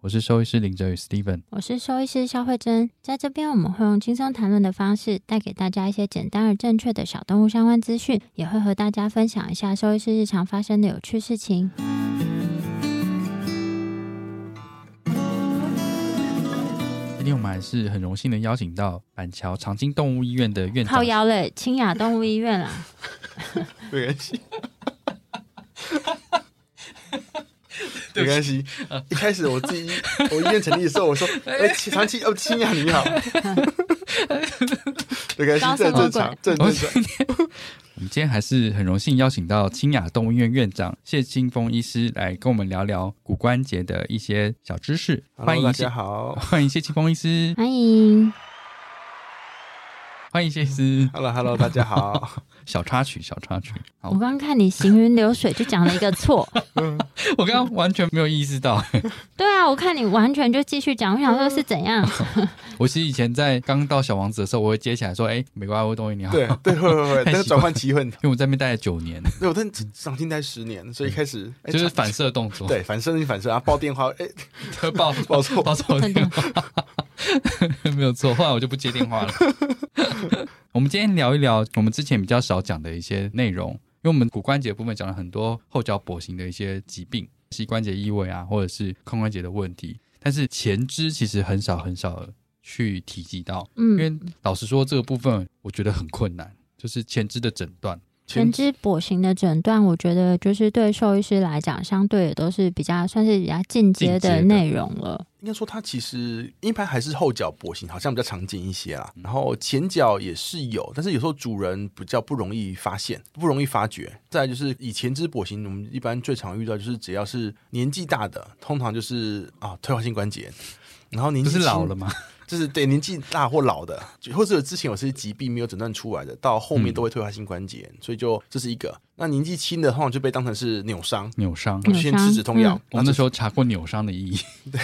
我是兽医师林哲宇 Steven，我是兽医师肖慧珍，在这边我们会用轻松谈论的方式，带给大家一些简单而正确的小动物相关资讯，也会和大家分享一下兽医师日常发生的有趣事情。今天我们还是很荣幸的邀请到板桥长青动物医院的院长，靠腰嘞，清雅动物医院啊，没关系，没关系。一开始我自己 我医院成立的时候，我说，哎，长青哦，清雅你好，没关系，正正常，正正常。我们今天还是很荣幸邀请到清雅动物医院院长谢清峰医师来跟我们聊聊骨关节的一些小知识。欢迎大家好，欢迎谢清峰医师，欢迎，欢迎谢医师。Hello，Hello，大家好。小插曲，小插曲。我刚刚看你行云流水，就讲了一个错。我刚刚完全没有意识到。对啊，我看你完全就继续讲，我想说是怎样。我其实以前在刚到小王子的时候，我会接起来说：“哎，美国阿威东西你好。”对对会会会，但是转换机会，因为我在那边待了九年，对我在上进待十年，所以开始就是反射动作，对反射性反射啊，报电话，哎，报报错报错电话，没有错。后来我就不接电话了。我们今天聊一聊我们之前比较少讲的一些内容，因为我们骨关节部分讲了很多后脚跛行的一些疾病，膝关节异位啊，或者是髋关节的问题，但是前肢其实很少很少去提及到。嗯，因为老实说，这个部分我觉得很困难，就是前肢的诊断。前肢跛行的诊断，我觉得就是对兽医师来讲，相对也都是比较算是比较进阶的内容了。应该说，它其实一般还是后脚跛行，好像比较常见一些啦。然后前脚也是有，但是有时候主人比较不容易发现，不容易发觉。再就是以前肢跛行，我们一般最常遇到就是只要是年纪大的，通常就是啊退化性关节。然后年纪是老了吗？就是对年纪大或老的，或者之前有些疾病没有诊断出来的，到后面都会退化性关节，所以就这是一个。那年纪轻的，通常就被当成是扭伤，扭伤，先吃止痛药。我们那时候查过扭伤的意义，对，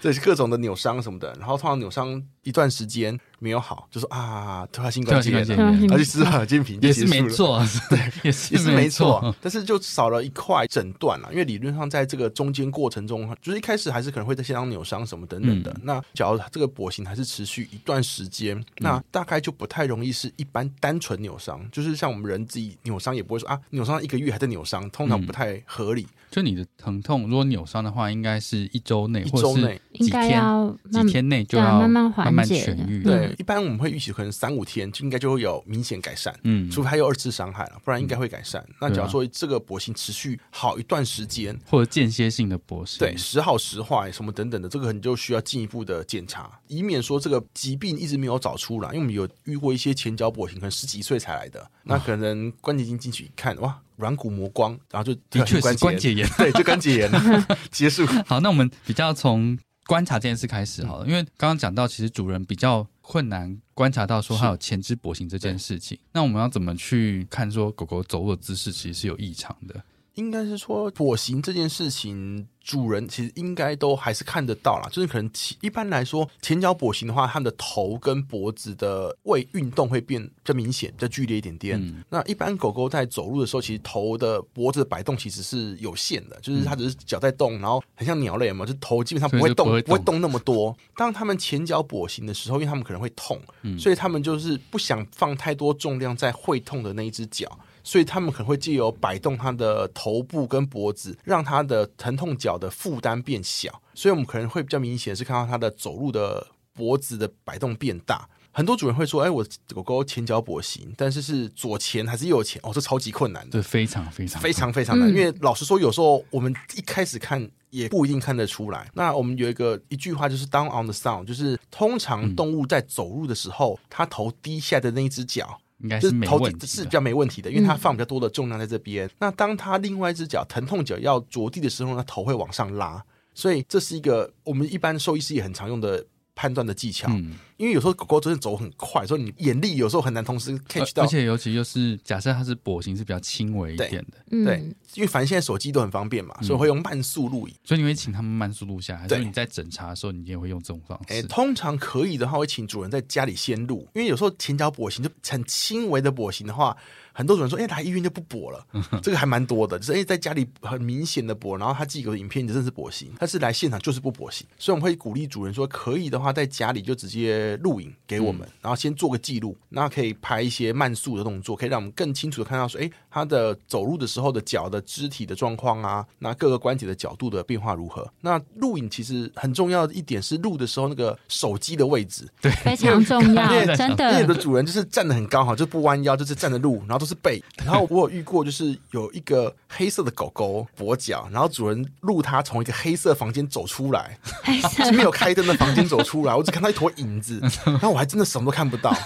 这是各种的扭伤什么的。然后通常扭伤一段时间没有好，就说啊，突发性关节，然后去吃耳尖平也是没错，对，也是没错。但是就少了一块诊断了，因为理论上在这个中间过程中，就是一开始还是可能会在现场扭伤什么等等的。那假如这个跛行还是持续一段时间，那大概就不太容易是一般单纯扭伤，就是像我们人自己扭伤也不会说啊。扭伤一个月还在扭伤，通常不太合理。就你的疼痛，如果扭伤的话，应该是一周内，一周内应该要几天内就要慢慢缓解愈。对，一般我们会预期可能三五天就应该就会有明显改善。嗯，除非还有二次伤害了，不然应该会改善。那假如说这个跛行持续好一段时间，或者间歇性的跛行，对，时好时坏什么等等的，这个你就需要进一步的检查，以免说这个疾病一直没有找出来。因为我们有遇过一些前脚跛行，可能十几岁才来的，那可能关节镜进去一看，哇！软骨磨光，然后就的确是关节炎，对，就关节炎 结束。好，那我们比较从观察这件事开始好了，因为刚刚讲到，其实主人比较困难观察到说它有前肢跛行这件事情。那我们要怎么去看说狗狗走路的姿势其实是有异常的？应该是说跛行这件事情。主人其实应该都还是看得到啦，就是可能一般来说前脚跛行的话，它的头跟脖子的位运动会变比较明显、比较剧烈一点点。那一般狗狗在走路的时候，其实头的脖子的摆动其实是有限的，就是它只是脚在动，然后很像鸟类嘛，就头基本上不会动，不会动那么多。当他们前脚跛行的时候，因为他们可能会痛，所以他们就是不想放太多重量在会痛的那一只脚。所以他们可能会借由摆动它的头部跟脖子，让它的疼痛脚的负担变小。所以我们可能会比较明显是看到它的走路的脖子的摆动变大。很多主人会说：“哎，我狗狗前脚跛行，但是是左前还是右前？哦，这超级困难的，对，非常非常非常非常难。因为老实说，有时候我们一开始看也不一定看得出来。那我们有一个一句话就是 “down on the sound”，就是通常动物在走路的时候，它头低下的那一只脚。应该就是是头没问题的。是比较没问题的，因为它嗯放比较多的重量在这边。那当它另外一只脚疼痛脚要着地的时候呢，头会往上拉，所以这是一个我们一般兽医师也很常用的判断的技巧。嗯，因为有时候狗狗真的走很快，所以你眼力有时候很难同时 catch 到而而。且尤其就是假设它是跛行是比较轻微一对点的，嗯，对，因为反正现在手机都很方便嘛，所以我会用慢速录影。所以你会请他们慢速录下来，还是你在诊查的时候你也会用这种方哎、式？通常可以的话，会请主人在家里先录，因为有时候前脚跛行就很轻微的跛行的话，很多主人说，哎、来医院就不跛了，这个还蛮多的，就是哎、在家里很明显的跛，然后他自己有的影片真的是跛行，但是来现场就是不跛行，所以我们会鼓励主人说，可以的话在家里就直接录影给我们，然后先做个记录，那可以拍一些慢速的动作，可以让我们更清楚的看到说，哎、他的走路的时候的脚的肢体的状况啊，那各个关节的角度的变化如何？那录影其实很重要的一点是录的时候那个手机的位置，对。非常重要 真因为有的的。主人就是站得很高哈，就不弯腰，就是站着录，然后都是背。然后我有遇过，就是有一个黑色的狗狗跛脚，然后主人录它从一个黑色房间走出来，是没有开灯的房间走出来，我只看到一坨影子，然后我还真的什么都看不到。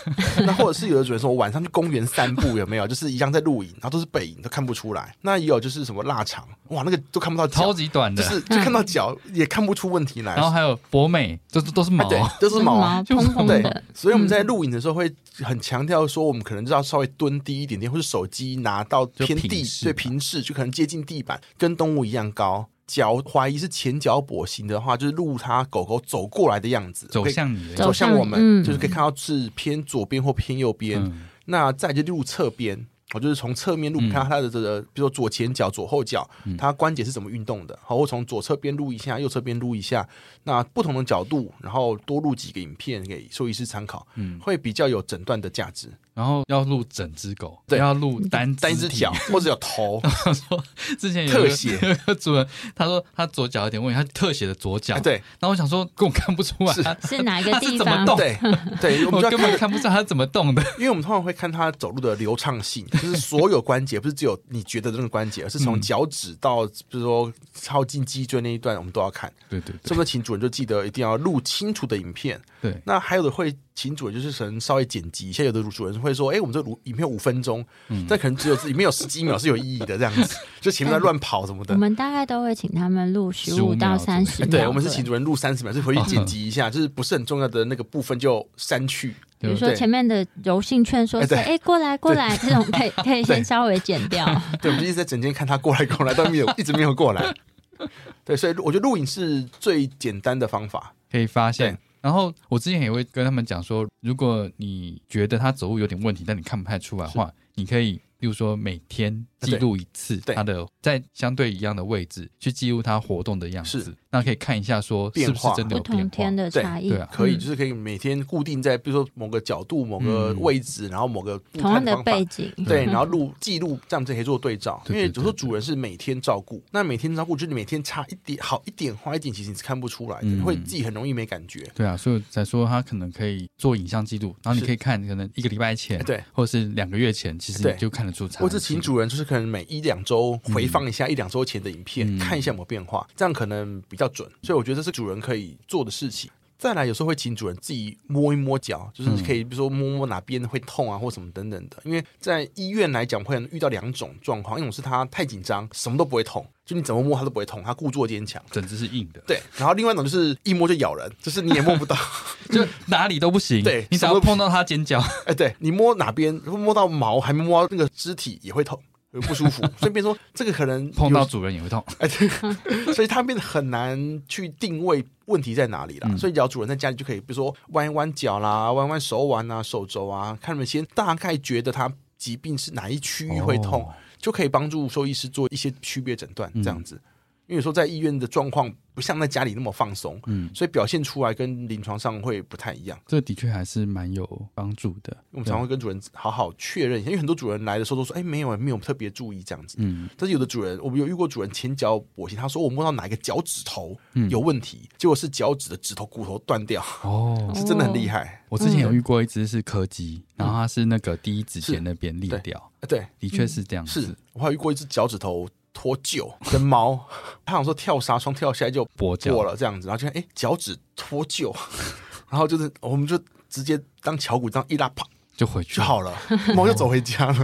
那或者是有的主人说，我晚上去公园散步有没有？就是一样在录影，然后都是背影，都看不出来。那也有就是什么腊肠，哇，那个都看不到超，级短的，就是就看到脚也看不出问题来。然后还有博美，都是都是毛都是毛啊。蓬蓬对的，，所以我们在录影的时候会很强调说，我们可能就要稍微蹲低一点点，或者手机拿到偏地对平视，就可能接近地板，跟动物一样高。脚怀疑是前脚跛行的话，就是录它狗狗走过来的样子，走向你走走向我们，嗯就是可以看到是偏左边或偏右边。嗯那再就录侧边，我就是从侧面录，嗯看到它的这个，比如说左前脚、左后脚，它关节是怎么运动的。好，我从左侧边录一下，右侧边录一下，那不同的角度，然后多录几个影片给兽医师参考，嗯，会比较有诊断的价值。然后要录整只狗，对要录单单一只脚或者有头，他说之前有特写。有个主人，他说他左脚有点问题，他特写的左脚，哎，对。然后我想说根本看不出来，是。他是哪个它是地方？怎么动？对对，我们就根本看不出来他怎么动的。因为我们通常会看他走路的流畅性，就是所有关节，不是只有你觉得的那个关节，而是从嗯。脚趾到，比如说靠近脊椎那一段，我们都要看。对对所以，我们请主人就记得一定要录清楚的影片。对，那还有的会请主人就是可能稍微剪辑一下，有的主人会说：“哎、我们这录影片五分钟，嗯但可能只有里面有十几秒是有意义的，这样子，就前面在乱跑什么的我。们大概都会请他们录十五到三十秒。哎对，我们是请主人录三十秒，就回去剪辑一下，就是不是很重要的那个部分就删去。比如说前面的柔性劝说是哎对哎过来过来这种 可以可以先稍微剪掉。对，我们就一直在整天看他过来过来，但没有一直没有过来。对，所以我觉得录影是最简单的方法。可以发现对。然后我之前也会跟他们讲说，如果你觉得他走路有点问题，但你看不太出来的话，你可以，例如说每天记录一次对。他的在相对一样的位置去记录他活动的样子是，那可以看一下说是不是变化。不真的有变化。同天。的对差异，对啊可以，嗯。就是可以每天固定在，比如说某个角度、某个嗯。位置，然后某个步同样的背景，对，嗯然后录记录，这样子可以做对照。因为有时候主人是每天照顾，那每天照顾就是每天差一点好一点坏一点，其实你是看不出来的，嗯。会自己很容易没感觉。对啊，所以才说他可能可以做影像记录，然后你可以看可能一个礼拜前，对，或者是两个月前，其实你就看得出差异。或者请主人就是可能每一两周回放一下一两周前的影片，嗯。看一下有没有变化，这样可能比较准。所以我觉得这是主人可以做的事情。再来，有时候会请主人自己摸一摸脚，就是可以，比如说摸摸哪边会痛啊，或什么等等的。因为在医院来讲，会遇到两种状况，一种是他太紧张，什么都不会痛，就你怎么摸他都不会痛，他故作坚强。整只是硬的，对，然后另外一种就是一摸就咬人，就是你也摸不到。就哪里都不行。对你只要碰到它尖角，哎，对你摸哪边摸到毛，还没摸到那个肢体也会痛，会不舒服。所以变成说这个可能 碰到主人也会痛。哎，对，所以它变得很难去定位问题在哪里了。嗯所以只要主人在家里就可以，比如说弯一弯脚啦，弯弯手腕啊、手肘啊，看你们先大概觉得它疾病是哪一区域会痛，哦就可以帮助兽医师做一些区别诊断，嗯这样子。因为说在医院的状况不像在家里那么放松，嗯，所以表现出来跟临床上会不太一样。这的确还是蛮有帮助的。我们常会跟主人好好确认一下，因为很多主人来的时候都说：“哎，没有，没有特别注意这样子。”嗯，但是有的主人，我们有遇过主人前脚跛行，他说我摸到哪一个脚趾头嗯有问题，结果是脚趾的指头骨头断掉，哦，是真的很厉害。我之前有遇过一只是柯基，然后它是那个第一指节那边裂掉，啊对，的确是这样是子，我还有遇过一只脚趾头脱臼的猫，他想说跳纱窗跳下来就跛脚了这样子，然后就看哎脚趾脱臼，然后就是我们就直接当巧骨这样一拉，啪就回去就好了，猫就走回家了。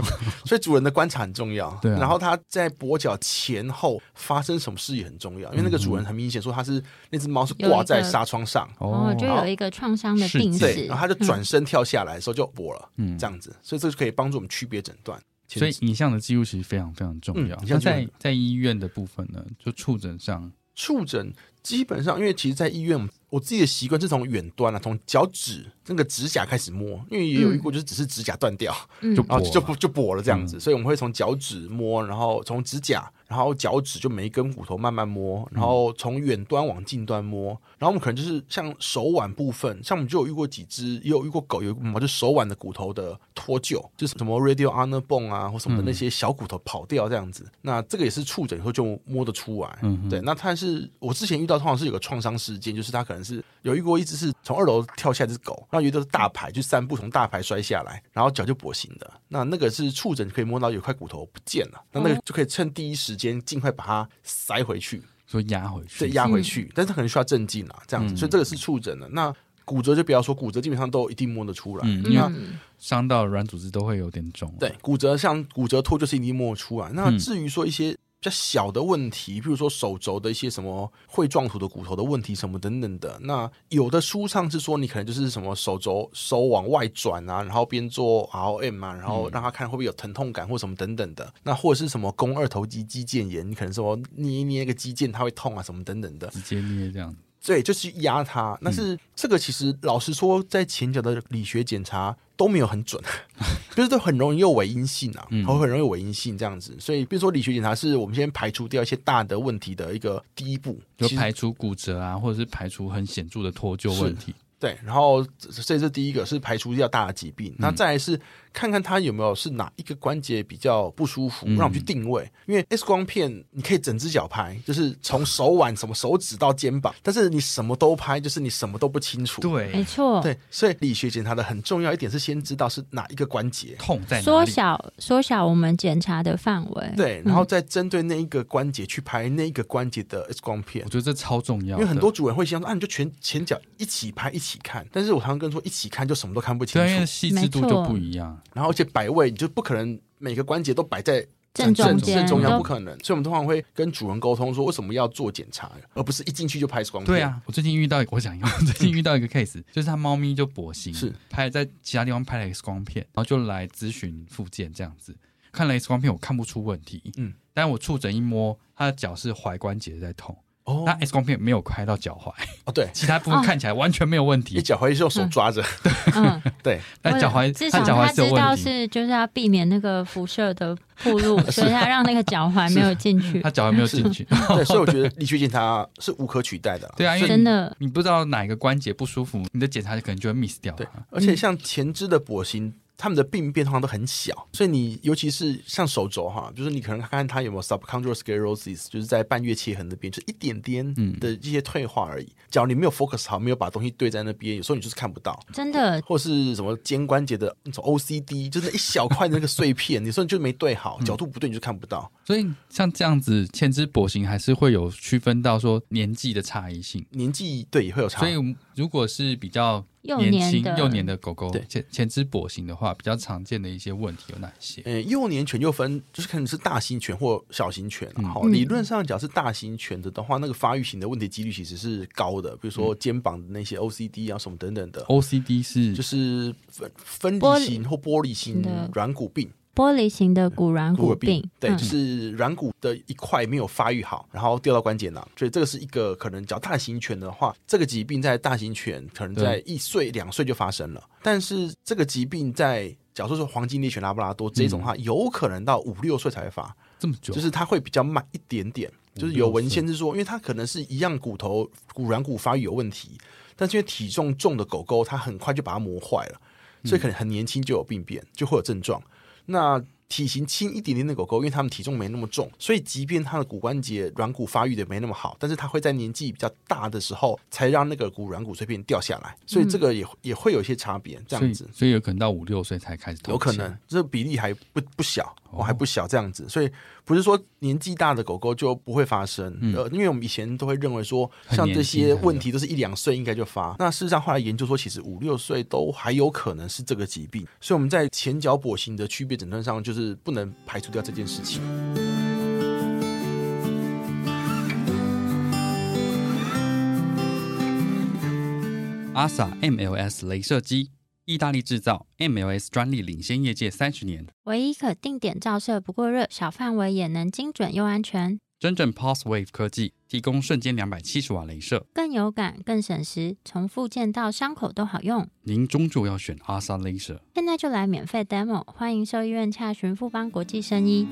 所以主人的观察很重要。对啊然后它在跛脚前后发生什么事也很重要，因为那个主人很明显说他是那只猫是挂在纱窗上。哦，就有一个创伤的病是史，对，然后它就转身跳下来的时候就跛了，嗯这样子，所以这就可以帮助我们区别诊断。所以影像的记录其实非常非常重要。嗯影那在像记录很在医院的部分呢，就触诊上，触诊基本上，因为其实，在医院，我自己的习惯是从远端啊，从脚趾那个指甲开始摸，因为也有一过，就是只是指甲断掉，嗯。就然后跛了。就不就跛了这样子，嗯。所以我们会从脚趾摸，然后从指甲，然后脚趾就每一根骨头慢慢摸，然后从远端往近端摸，然后我们可能就是像手腕部分，像我们就有遇过几只，也有遇过狗，有猫就手腕的骨头的脱臼，就是什么 radio honor bone 啊或什么的嗯那些小骨头跑掉这样子，那这个也是触诊以后就摸得出来，嗯对，那它是我之前遇到通常是有个创伤事件，就是它可能是有遇过一只是从二楼跳下一只狗，然后有一只是大牌，就三步从大牌摔下来，然后脚就跛行的。那那个是触诊可以摸到有块骨头不见了，那那个就可以趁第一时间尽快把它塞回去，说压回去，对，压回去。但是它可能需要镇静啊，这样子，嗯所以这个是触诊的。那骨折就不要说，骨折基本上都一定摸得出来。嗯，因为嗯，伤到软组织都会有点肿。对，骨折像骨折脱就是一定摸得出来。那嗯至于说一些比较小的问题，譬如说手肘的一些什么会撞土的骨头的问题什么等等的，那有的舒畅是说你可能就是什么手肘手往外转啊，然后边做 ROM 啊，然后让他看会不会有疼痛感或什么等等的。那或者是什么肱二头肌肌腱炎，你可能说捏一捏一个肌腱它会痛啊什么等等的。直接捏这样。对，就是压它。但是这个其实老实说，在前脚的理学检查都没有很准，就是都很容易有伪阴性啊，嗯。然后很容易有伪阴性这样子。所以，比如说理学检查是我们先排除掉一些大的问题的一个第一步，就排除骨折啊，或者是排除很显著的脱臼问题。对，然后这这是第一个是排除掉大的疾病，嗯。那再来是看看他有没有是哪一个关节比较不舒服，嗯让我们去定位。因为 X 光片你可以整只脚拍，就是从手腕什么手指到肩膀，但是你什么都拍，就是你什么都不清楚。对没，错，对，所以理学检查的很重要一点是先知道是哪一个关节，痛在哪里？缩小缩小我们检查的范围，对，然后再针对那一个关节去拍那一个关节的 X 光片我。觉得这超重要，因为很多主人会想说啊，你就全前脚一起拍一起看，但是我常常跟说一起看就什么都看不清对啊，因为楚，细致度就不一样。然后而且摆位你就不可能每个关节都摆在正正正中央，不可能。所以我们通常会跟主人沟通说，为什么要做检查，而不是一进去就拍 X 光片。对，啊，我最近遇到，我想要最近遇到一个 case，就是他猫咪就跛行，是拍在其他地方拍了 X 光片，然后就来咨询附件这样子。看了 X 光片，我看不出问题，嗯，但我触诊一摸，他的脚是踝关节在痛，哦。那 X 光片没有拍到脚踝，哦对，其他部分看起来完全没有问题。你题，脚踝是用手抓着，嗯，对，但脚踝至少他脚踝是有他知道，是就是要避免那个辐射的暴露，所以他让那个脚踝没有进去。他，脚踝没有进去。对，所以我觉得理学检查是无可取代的。啦。对啊，因为真的。你不知道哪一个关节不舒服，你的检查可能就会 miss 掉对。，而且像前肢的跛行，他们的病变通常都很小，所以你尤其是像手肘哈，就是你可能看看它有没有 subchondral sclerosis，就是在半月切痕那边，就一点点嗯的一些退化而已。假如你没有 focus 好，没有把东西对在那边，有时候你就是看不到。真的或是什么肩关节的那种 OCD，就是一小块的那个碎片，你说你就没对好，角度不对你就看不到。所以像这样子前肢跛行还是会有区分到说年纪的差异性。年纪对也会有差，所以如果是比较年幼年的轻幼年的狗狗对。前前肢跛行的话，比较常见的一些问题有哪些？呃，幼年犬又分，就是可能是大型犬或小型犬好、嗯。理论上讲是大型犬的的话，那个发育型的问题几率其实是高的，比如说肩膀的那些 OCD 啊什么等等的，OCD 是就是分分离型或玻璃型软骨病。玻璃型的骨软骨骨病，对，嗯。就是软骨的一块没有发育好，然后掉到关节囊，所以这个是一个可能叫大型犬的话，这个疾病在大型犬可能在一岁两岁就发生了，但是这个疾病在假如说黄金猎犬拉布拉多这种的话，有可能到五六岁才会发，这么久，就是它会比较慢一点点。就是有文献是说，因为它可能是一样骨头骨软骨发育有问题，但是因为体重重的狗狗，它很快就把它磨坏了，所以可能很年轻就有病变，就会有症状。那体型轻一点点的狗狗，因为它们体重没那么重，所以即便它的骨关节软骨发育的没那么好，但是它会在年纪比较大的时候才让那个骨软骨碎片掉下来，所以这个也也会有一些差别，这样子，所以有可能到五六岁才开始，有可能这比例还不不小，我还不小这样子，所以不是说年纪大的狗狗就不会发生，呃，因为我们以前都会认为说，像这些问题都是一两岁应该就发，那事实上后来研究说，其实五六岁都还有可能是这个疾病，所以我们在前脚跛行的区别诊断上，就是不能排除掉这件事情。阿萨 MLS 镭射机，意大利制造，MLS 专利领先业界三十年，唯一可定点照射不过热，小范围也能精准又安全。真正 Pulse Wave 科技提供瞬间两百七十瓦镭射，更有感、更省时，从附件到伤口都好用。您终究要选阿萨镭射。现在就来免费 demo，欢迎兽医院洽询富邦国际生医。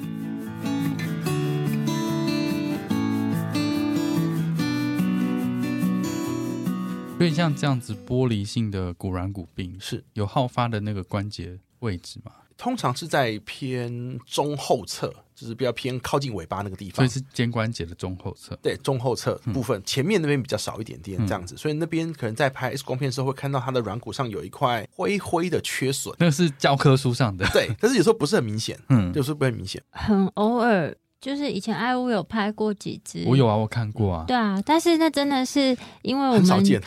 所以像这样子玻璃性的骨软骨病，是有好发的那个关节位置吗？通常是在偏中后侧，就是比较偏靠近尾巴那个地方，所以是肩关节的中后侧。对，中后侧部分，前面那边比较少一点点这样子，所以那边可能在拍 X 光片的时候会看到它的软骨上有一块灰灰的缺损，那是教科书上的。对，但是有时候不是很明显，嗯，有时候不很明显，很偶尔。就是以前爱屋有拍过几支，我有啊，我看过啊。对啊，但是那真的是因为我们，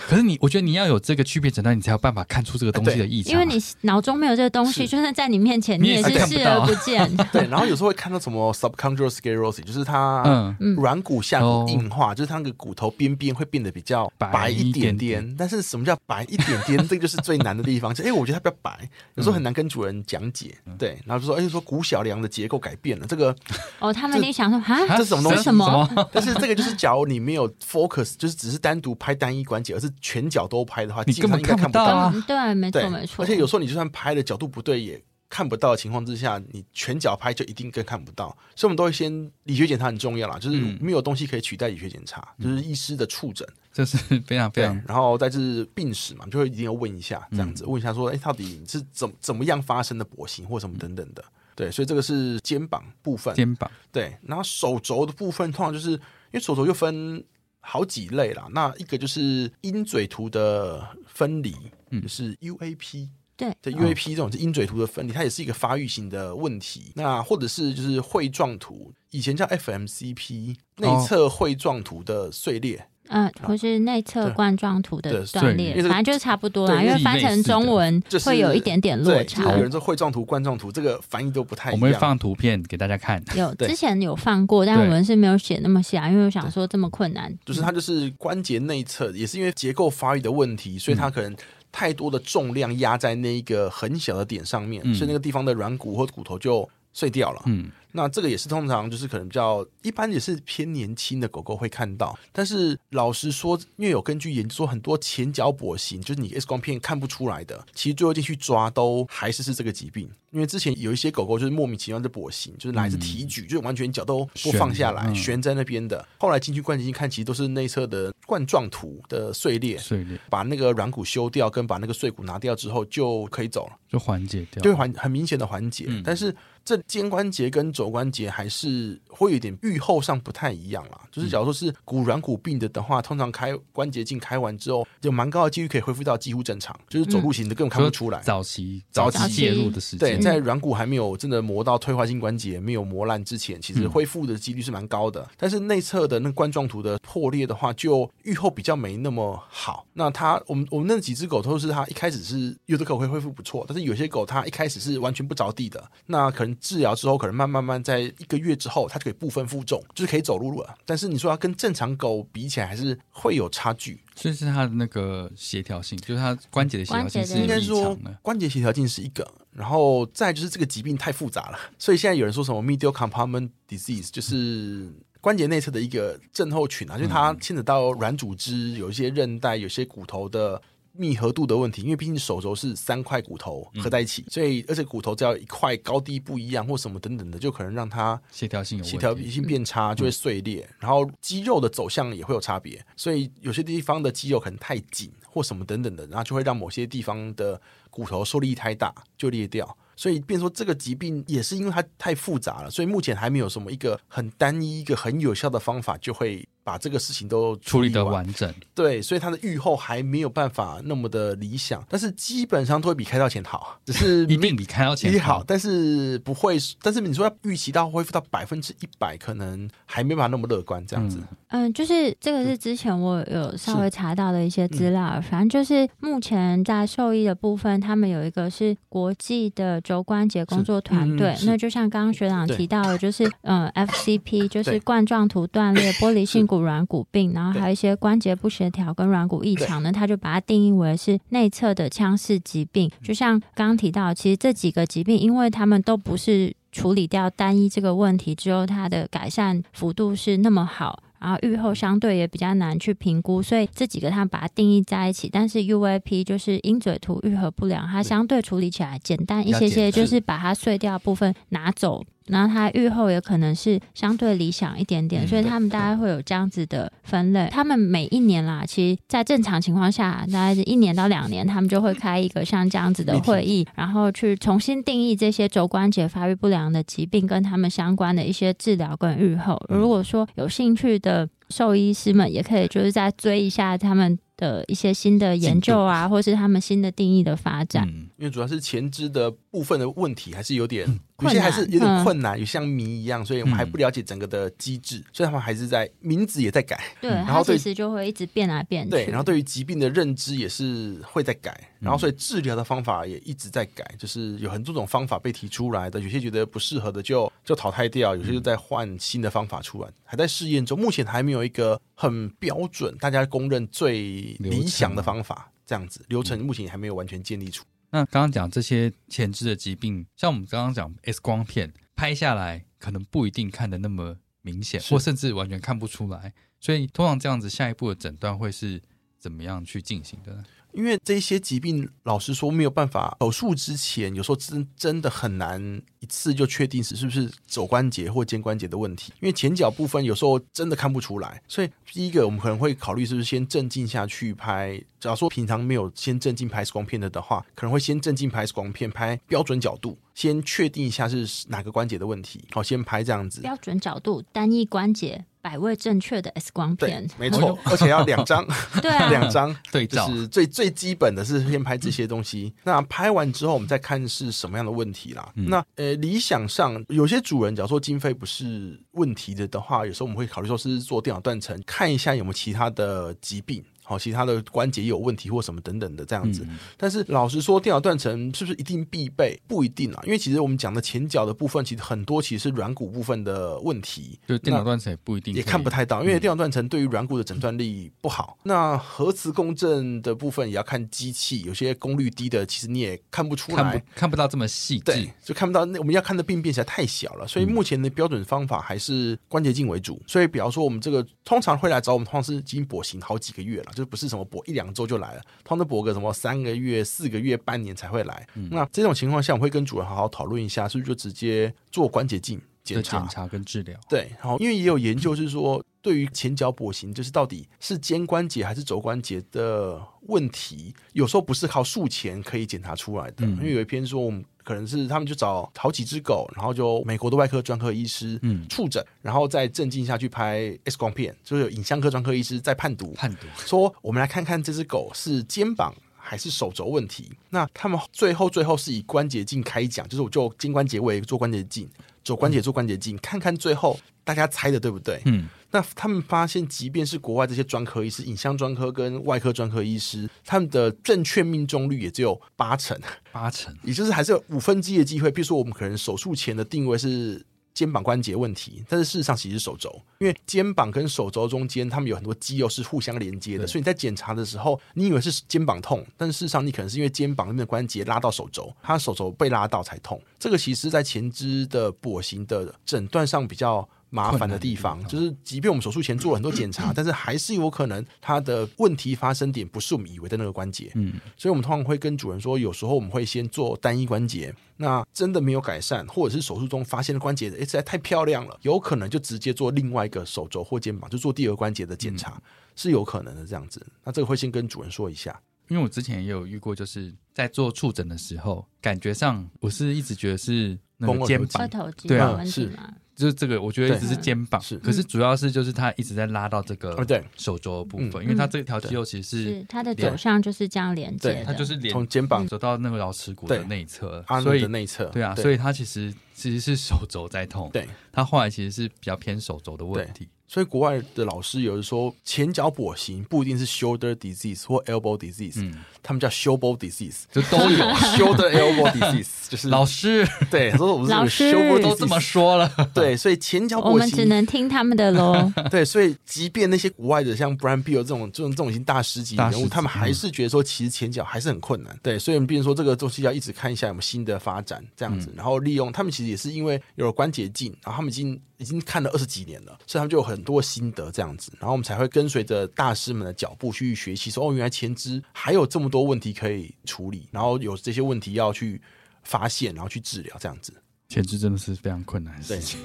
可是你，我觉得你要有这个区别诊断，你才有办法看出这个东西的异常。因为你脑中没有这个东西，就算在你面前，你也是视而不见。对，然后有时候会看到什么 subchondral sclerosis，就是它软骨下骨硬化，就是它那个骨头边边会变得比较白一点点。但是什么叫白一点点？这个就是最难的地方。就哎，我觉得它比较白，有时候很难跟主人讲解。对，然后就说，哎，说骨小梁的结构改变了，这个哦，他们。你想说啊，这是什么东西？什么？但是这个就是，假如你没有 focus，就是只是单独拍单一关节，而是全脚都拍的话，你根本看不到。对，没错，没错。而且有时候你就算拍的角度不对，也看不到的情况之下，你全脚拍就一定更看不到。所以我们都会先理学检查很重要啦，就是没有东西可以取代理学检查，就是医师的触诊，这是非常非常。然后再是病史嘛，就会一定要问一下，这样子问一下说，哎，到底是怎怎么样发生的跛行或什么等等的。对，所以这个是肩膀部分。肩膀对，然后手肘的部分，通常就是因为手肘又分好几类啦。那一个就是鹰嘴图的分离，就是 UAP。对，对 UAP 这种是鹰嘴图的分离，它也是一个发育型的问题。那或者是就是喙状图，以前叫 FMCP 内侧喙状图的碎裂。嗯，或是内侧冠状图的断裂，反正就是差不多啦。因为翻成中文会有一点点落差。有人说会状图、冠状图，这个翻译都不太一样。我们会放图片给大家看。有之前有放过，但我们是没有写那么细啊，因为我想说这么困难。就是它就是关节内侧，也是因为结构发育的问题，所以它可能太多的重量压在那一个很小的点上面，所以那个地方的软骨或骨头就碎掉了。嗯。那这个也是通常就是可能比较一般，也是偏年轻的狗狗会看到。但是老实说，因为有根据研究说，很多前脚跛行，就是你 X 光片看不出来的，其实最后进去抓都还是是这个疾病。因为之前有一些狗狗就是莫名其妙的跛行，就是来自提举，就是完全脚都不放下来，悬在那边的。后来进去关节镜看，其实都是内侧的冠状图的碎裂，碎裂把那个软骨修掉，跟把那个碎骨拿掉之后就可以走了，就缓解掉，就缓很明显的缓解。但是这肩关节跟肘关节还是会有点愈后上不太一样啦。就是假如说是骨软骨病的的话，通常开关节镜开完之后，有蛮高的几率可以恢复到几乎正常，就是走路型的根本看不出来。早期早期介入的时间。在软骨还没有真的磨到退化性关节没有磨烂之前，其实恢复的几率是蛮高的。但是内侧的那冠状图的破裂的话，就愈后比较没那么好。那它我们我们那几只狗都是它一开始是有的狗会恢复不错，但是有些狗它一开始是完全不着地的。那可能治疗之后，可能慢慢慢在一个月之后，它就可以部分负重，就是可以走路了。但是你说它跟正常狗比起来，还是会有差距。所以是它的那个协调性，就是它关节的协调性是应该说关节协调性是一个。然后再就是这个疾病太复杂了，所以现在有人说什么 medial compartment disease，就是关节内侧的一个症候群啊，就是它牵扯到软组织，有一些韧带，有些骨头的密合度的问题，因为毕竟手肘是三块骨头合在一起，所以而且骨头只要一块高低不一样或什么等等的，就可能让它协调性有协调性变差，就会碎裂，然后肌肉的走向也会有差别，所以有些地方的肌肉可能太紧或什么等等的，然后就会让某些地方的骨头受力太大就裂掉。所以，变说这个疾病也是因为它太复杂了，所以目前还没有什么一个很单一、一个很有效的方法，就会把这个事情都处理的完。整。对，所以他的预后还没有办法那么的理想，但是基本上都会比开刀前好，只是 一定比开刀前也好，但是不会。但是你说要预期到恢复到百分之一百，可能还没办法那么乐观这样子。嗯，就是这个是之前我有稍微查到的一些资料，反正就是目前在兽医的部分，他们有一个是国际的肘关节工作团队，嗯那就像刚刚学长提到的，就是嗯 FCP，就是冠状图断裂、玻璃性骨软骨病，然后对还有一些关节不协调跟软骨异常呢，他就把它定义为是内侧的腔室疾病。就像刚刚提到，其实这几个疾病，因为他们都不是处理掉单一这个问题之后，它的改善幅度是那么好。然后愈后相对也比较难去评估，所以这几个它把它定义在一起。但是 UAP 就是鹰嘴图愈合不良，它相对处理起来简单一些些，就是把它碎掉的部分拿走，然后它愈后也可能是相对理想一点点，嗯所以他们大概会有这样子的分类。他们每一年啦，其实在正常情况下，大概是一年到两年，他们就会开一个像这样子的会议，然后去重新定义这些肘关节发育不良的疾病跟他们相关的一些治疗跟愈后。如果说有兴趣的兽医师们，也可以就是再追一下他们的一些新的研究啊，或是他们新的定义的发展。嗯，因为主要是前肢的部分的问题还是有点，有些还是有点嗯。困难，有像谜一样，所以我们还嗯不了解整个的机制，所以他们还是在名字也在改，对，然后其实就会一直变来变去。对，然后对于疾病的认知也是会在改，然嗯后所以治疗的方法也一直在改，就是有很多种方法被提出来的，有些觉得不适合的就就淘汰掉，有些就在换新的方法出来，还在试验中，目前还没有一个很标准、大家公认最理想的方法。这样子流程目前也还没有完全建立出。那刚刚讲这些前置的疾病，像我们刚刚讲 X 光片拍下来，可能不一定看得那么明显，或甚至完全看不出来。所以通常这样子，下一步的诊断会是怎么样去进行的呢？因为这些疾病，老实说没有办法手术之前，有时候真真的很难一次就确定是是不是肘关节或肩关节的问题。因为前脚部分有时候真的看不出来，所以第一个我们可能会考虑是不是先镇静下去拍。假如说平常没有先镇静拍 X 光片的的话，可能会先镇静拍 X 光片，拍标准角度，先确定一下是哪个关节的问题。好，先拍这样子。标准角度、单一关节、摆位正确的 X 光片，，没错，而且要两张。对啊，两张对照是最最基本的是先拍这些东西。那拍完之后，我们再看是什么样的问题啦。嗯那呃，理想上有些主人，假如说经费不是问题的的话，有时候我们会考虑说是做电脑断层，看一下有没有其他的疾病。好，其他的关节也有问题或什么等等的这样子。嗯但是老实说，电脑断层是不是一定必备？不一定啊，因为其实我们讲的前脚的部分，其实很多其实是软骨部分的问题。就电脑断层也不一定也看不太到，因为电脑断层对于软骨的诊断力不好。那核磁共振的部分也要看机器，有些功率低的，其实你也看不出来看不。看不到这么细致对。，就看不到那我们要看的病变实在太小了，所以目前的标准方法还是关节镜为主。所以，比方说我们这个通常会来找我们，通常是已经跛行好几个月了，就不是什么博一两周就来了，通常都跛个什么三个月、四个月、半年才会来。那这种情况下，我会跟主人好好讨论一下，是不是就直接做关节镜检查的检？查跟治疗，对，然后因为也有研究是说，对于前脚跛行，就是到底是肩关节还是肘关节的问题，有时候不是靠术前可以检查出来的。嗯因为有一篇说，我们可能是他们就找好几只狗，然后就美国的外科专科医师嗯，触诊，然后再镇静下去拍 X 光片，就是有影像科专科医师在判读，判读说我们来看看这只狗是肩膀。还是手肘问题？那他们最后最后是以关节镜开讲，就是我就肩关节位做关节镜，肘关节做关节镜，看看最后大家猜的对不对？嗯，那他们发现，即便是国外这些专科医师、影像专科跟外科专科医师，他们的正确命中率也只有八成，八成，也就是还是有五分之一的机会。比如说，我们可能手术前的定位是肩膀关节问题，但是事实上其实是手肘，因为肩膀跟手肘中间，他们有很多肌肉是互相连接的，所以你在检查的时候，你以为是肩膀痛，但是事实上你可能是因为肩膀那边的关节拉到手肘，他手肘被拉到才痛。这个其实在前肢的跛行的诊断上比较麻烦的地方，就是即便我们手术前做了很多检查，但是还是有可能它的问题发生点不是我们以为的那个关节。嗯，所以我们通常会跟主人说，有时候我们会先做单一关节，那真的没有改善，或者是手术中发现的关节诶实在太漂亮了，有可能就直接做另外一个手肘或肩膀，就做第二关节的检查，是有可能的这样子。那这个会先跟主人说一下。因为我之前也有遇过，就是在做触诊的时候，感觉上我是一直觉得是那个肩膀二，头肌对啊有问题是吗？就是这个，我觉得一直是肩膀，是。可是主要是就是他一直在拉到这哦，个对，手肘的部分，嗯。因为他这条肌肉其实是是它的走向就是这样连接它就是连从肩膀走到那个桡尺骨的内侧，阿所以的内侧，对啊，所以他其实其实是手肘在痛，对，他后来其实是比较偏手肘的问题，所以国外的老师有的说，前脚跛行不一定是 shoulder disease 或 elbow disease，、嗯，他们叫 shoulder disease。就都有。shoulder elbow disease 就是老师对，他说我们是老师 shoulder 都这么 disease 说了，对，所以前脚我们只能听他们的喽。对，所以即便那些国外的像 Brian Bill 这种这种这种已经大师级人物，他们还是觉得说其实前脚还是很困难。对，所以我们变成说这个东西要一直看一下有没有新的发展这样子，然后利用他们其实也是因为有了关节镜，然后他们已经已经看了二十几年了，所以他们就有很多心得这样子，然后我们才会跟随着大师们的脚步去学习，说哦，原来前肢还有这么多问题可以处理，然后有这些问题要去发现，然后去治疗这样子。前肢真的是非常困难的事情。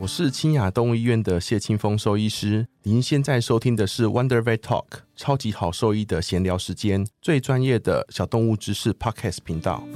我是清雅动物医院的谢清峰兽医师。您现在收听的是 Wonder Vet Talk 超级好兽医的闲聊时间，最专业的小动物知识 Podcast 频道。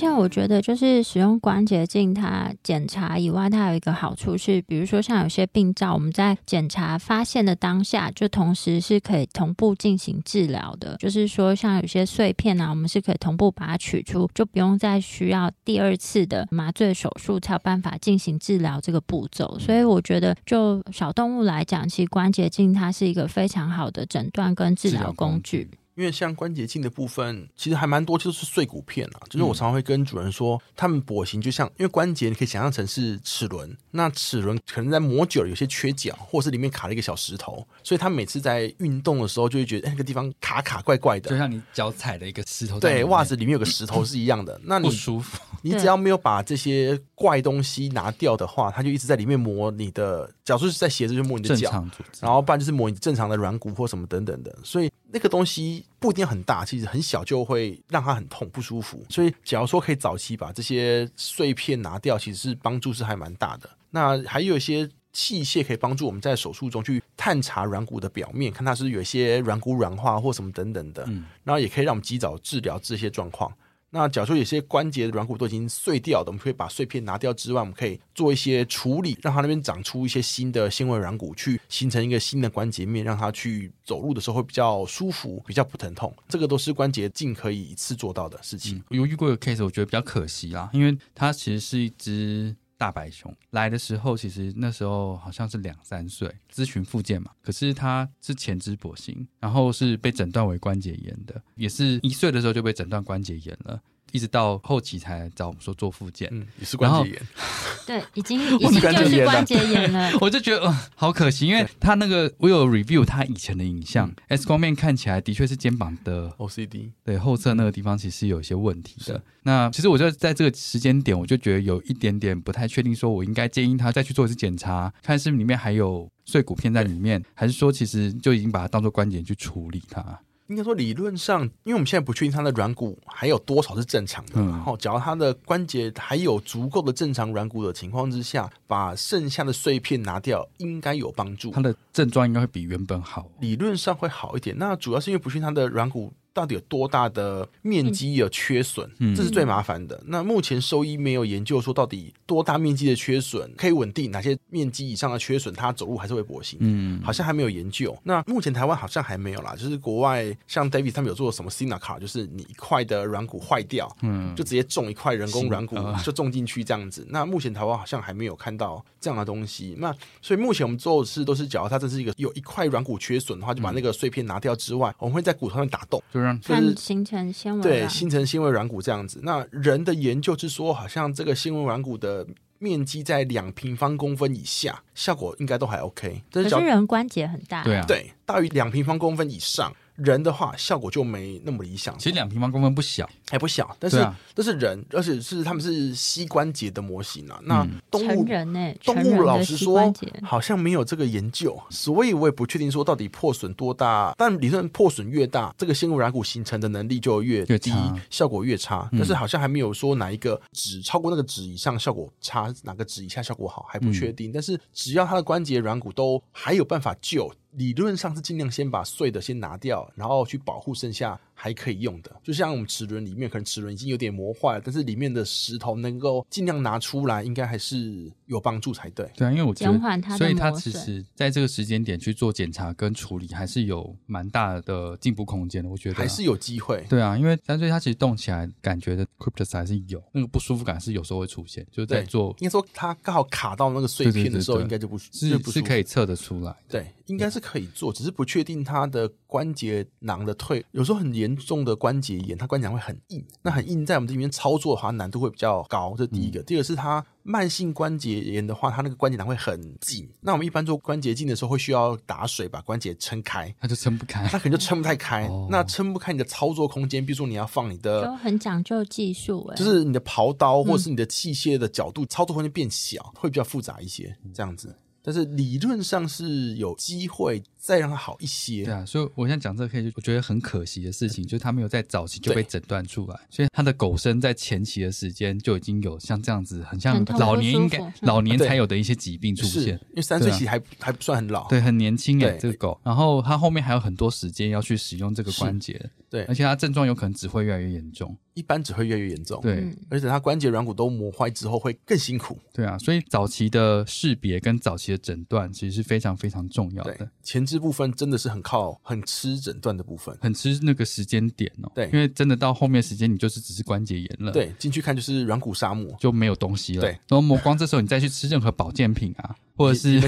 且我觉得，就是使用关节镜，它检查以外，它有一个好处是，比如说像有些病灶，我们在检查发现的当下，就同时是可以同步进行治疗的。就是说，像有些碎片啊，我们是可以同步把它取出，就不用再需要第二次的麻醉手术才有办法进行治疗这个步骤。所以我觉得，就小动物来讲，其实关节镜它是一个非常好的诊断跟治疗工具。因为像关节镜的部分，其实还蛮多，就是碎骨片啊。就是嗯我常常会跟主人说，他们跛行就像，因为关节你可以想象成是齿轮，那齿轮可能在磨久了有些缺角，或是里面卡了一个小石头，所以他每次在运动的时候就会觉得，哎，那个地方卡卡怪怪的。就像你脚踩了一个石头对，袜子里面有个石头是一样的。那你不舒服。你只要没有把这些怪东西拿掉的话，它就一直在里面磨你的，假如是在鞋子就摸你的正脚，然后不然就是摸你正常的软骨或什么等等的，所以那个东西不一定很大，其实很小就会让它很痛不舒服。所以假如说可以早期把这些碎片拿掉，其实是帮助是还蛮大的。那还有一些器械可以帮助我们在手术中去探查软骨的表面，看它是有一些软骨软化或什么等等的，嗯然后也可以让我们及早治疗这些状况。那假如说有些关节的软骨都已经碎掉的，我们可以把碎片拿掉之外，我们可以做一些处理，让它那边长出一些新的纤维软骨，去形成一个新的关节面，让它去走路的时候会比较舒服，比较不疼痛。这个都是关节镜可以一次做到的事情。嗯，有遇过一个 case，我觉得比较可惜啦，因为它其实是一只大白熊，来的时候其实那时候好像是两三岁，咨询复健嘛，可是他是前肢跛行，然后是被诊断为关节炎的，也是一岁的时候就被诊断关节炎了。一直到后期才找我们说做复健，嗯，也是关节炎。对，已经 已经就是关节炎了。我就觉得、呃、好可惜，因为他那个我有 review 他以前的影像、x 光片看起来的确是肩膀的 OCD 对后侧那个地方其实有一些问题的。那其实我就在这个时间点，我就觉得有一点点不太确定，说我应该建议他再去做一次检查，看是不是里面还有碎骨片在里面，还是说其实就已经把它当做关节去处理它。应该说理论上，因为我们现在不确定他的软骨还有多少是正常的，嗯然后只要他的关节还有足够的正常软骨的情况之下，把剩下的碎片拿掉，应该有帮助他。的症状应该会比原本好。理论上会好一点。那主要是因为不确定他的软骨到底有多大的面积有缺损，嗯这是最麻烦的。那目前兽医没有研究说到底多大面积的缺损可以稳定，哪些面积以上的缺损它走路还是会跛行。嗯，好像还没有研究。那目前台湾好像还没有啦，就是国外像 David 他们有做什么 s i n a c a 就是你一块的软骨坏掉，嗯就直接种一块人工软骨就种进去这样子。那目前台湾好像还没有看到这样的东西。那所以目前我们做的事都是，假如它这是一个有一块软骨缺损的话，就把那个碎片拿掉之外，我们会在骨头上打洞。就让就是形成纤维对，形成纤维软骨这样子。那人的研究是说，好像这个纤维软骨的面积在两平方公分以下，效果应该都还 OK。可是人关节很大，对啊，对大于两平方公分以上，人的话效果就没那么理想，其实两平方公分不小，还不小，但是、对啊这是人，而且是他们是膝关节的模型啊。那动物、人呢、动物老实说，好像没有这个研究，所以我也不确定说到底破损多大。但理论破损越大，这个纤维软骨形成的能力就越低，效果越差。嗯但是好像还没有说哪一个值超过那个值以上效果差，哪个值以下效果好，还不确嗯定。但是只要它的关节软骨都还有办法救。理论上是尽量先把碎的先拿掉，然后去保护剩下还可以用的。就像我们齿轮里面，可能齿轮已经有点磨坏了，但是里面的石头能够尽量拿出来，应该还是有帮助才对。对啊，因为我觉减缓它的得，所以它其实在这个时间点去做检查跟处理，还是有蛮大的进步空间的。我觉得啊还是有机会。对啊，因为三岁它其实动起来感觉的 cryptos 还是有那个不舒服感，是有时候会出现，就是在做应该说它刚好卡到那个碎片的时候，应该就不是就不舒服是可以测得出来。对，应该是可以做，只是不确定它的关节囊的退，有时候很严重的关节炎，它关节囊会很硬，那很硬，在我们这边操作的话难度会比较高，这是第一嗯个。第二个是它慢性关节炎的话，它那个关节囊会很紧，那我们一般做关节镜的时候会需要打水把关节撑开。它就撑不开它。可能就撑不太开，哦那撑不开你的操作空间，比如说你要放你的都很讲究技术哎、就是你的刨刀嗯或是你的器械的角度，操作空间变小，会比较复杂一些，这样子。但是理论上是有机会再让它好一些。对啊，所以我现在讲这个 case，我觉得很可惜的事情，就是他没有在早期就被诊断出来，所以他的狗生在前期的时间就已经有像这样子，很像老年应该嗯。老年才有的一些疾病出现。因为三岁对啊。其实还、还不算很老，对，很年轻哎，这个狗，然后它后面还有很多时间要去使用这个关节，对。而且它症状有可能只会越来越严重。一般只会越来越严重。，对，嗯。而且它关节软骨都磨坏之后会更辛苦。对啊，所以早期的识别跟早期的诊断其实是非常非常重要的，，前置部分真的是很靠很吃诊断的部分。很吃那个时间点哦。对因为真的到后面时间，你就是只是关节炎了。。对，进去看就是软骨沙漠，就没有东西了。对，然后磨光这时候你再去吃任何保健品啊，或者是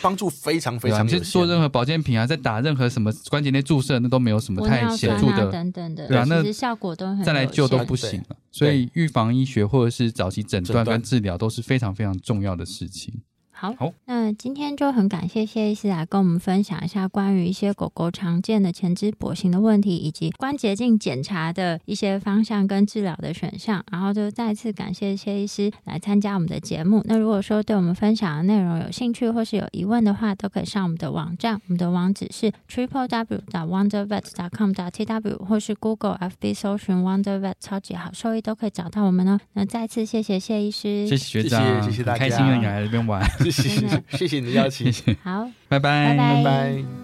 帮助非常非常有你去做。任何保健品啊，再打任何什么关节内注射，那都没有什么太显著的，等等的，对啊那其实效果都很再来救都不行了。所以预防医学或者是早期诊断跟治疗都是非常非常重要的事情。好，好那今天就很感谢谢医师来跟我们分享一下关于一些狗狗常见的前肢跛行的问题，以及关节镜检查的一些方向跟治疗的选项。然后就再次感谢谢医师来参加我们的节目。那如果说对我们分享的内容有兴趣或是有疑问的话，都可以上我们的网站，我们的网址是 triple w wondervet com t w 或是 Google FB 搜寻 Wondervet 超级好兽医都可以找到我们哦。那再次谢谢谢医师，谢谢学长，谢谢谢谢大家很开心让你来这边玩，谢谢谢谢谢谢你的邀请，好。拜拜，拜拜。拜拜。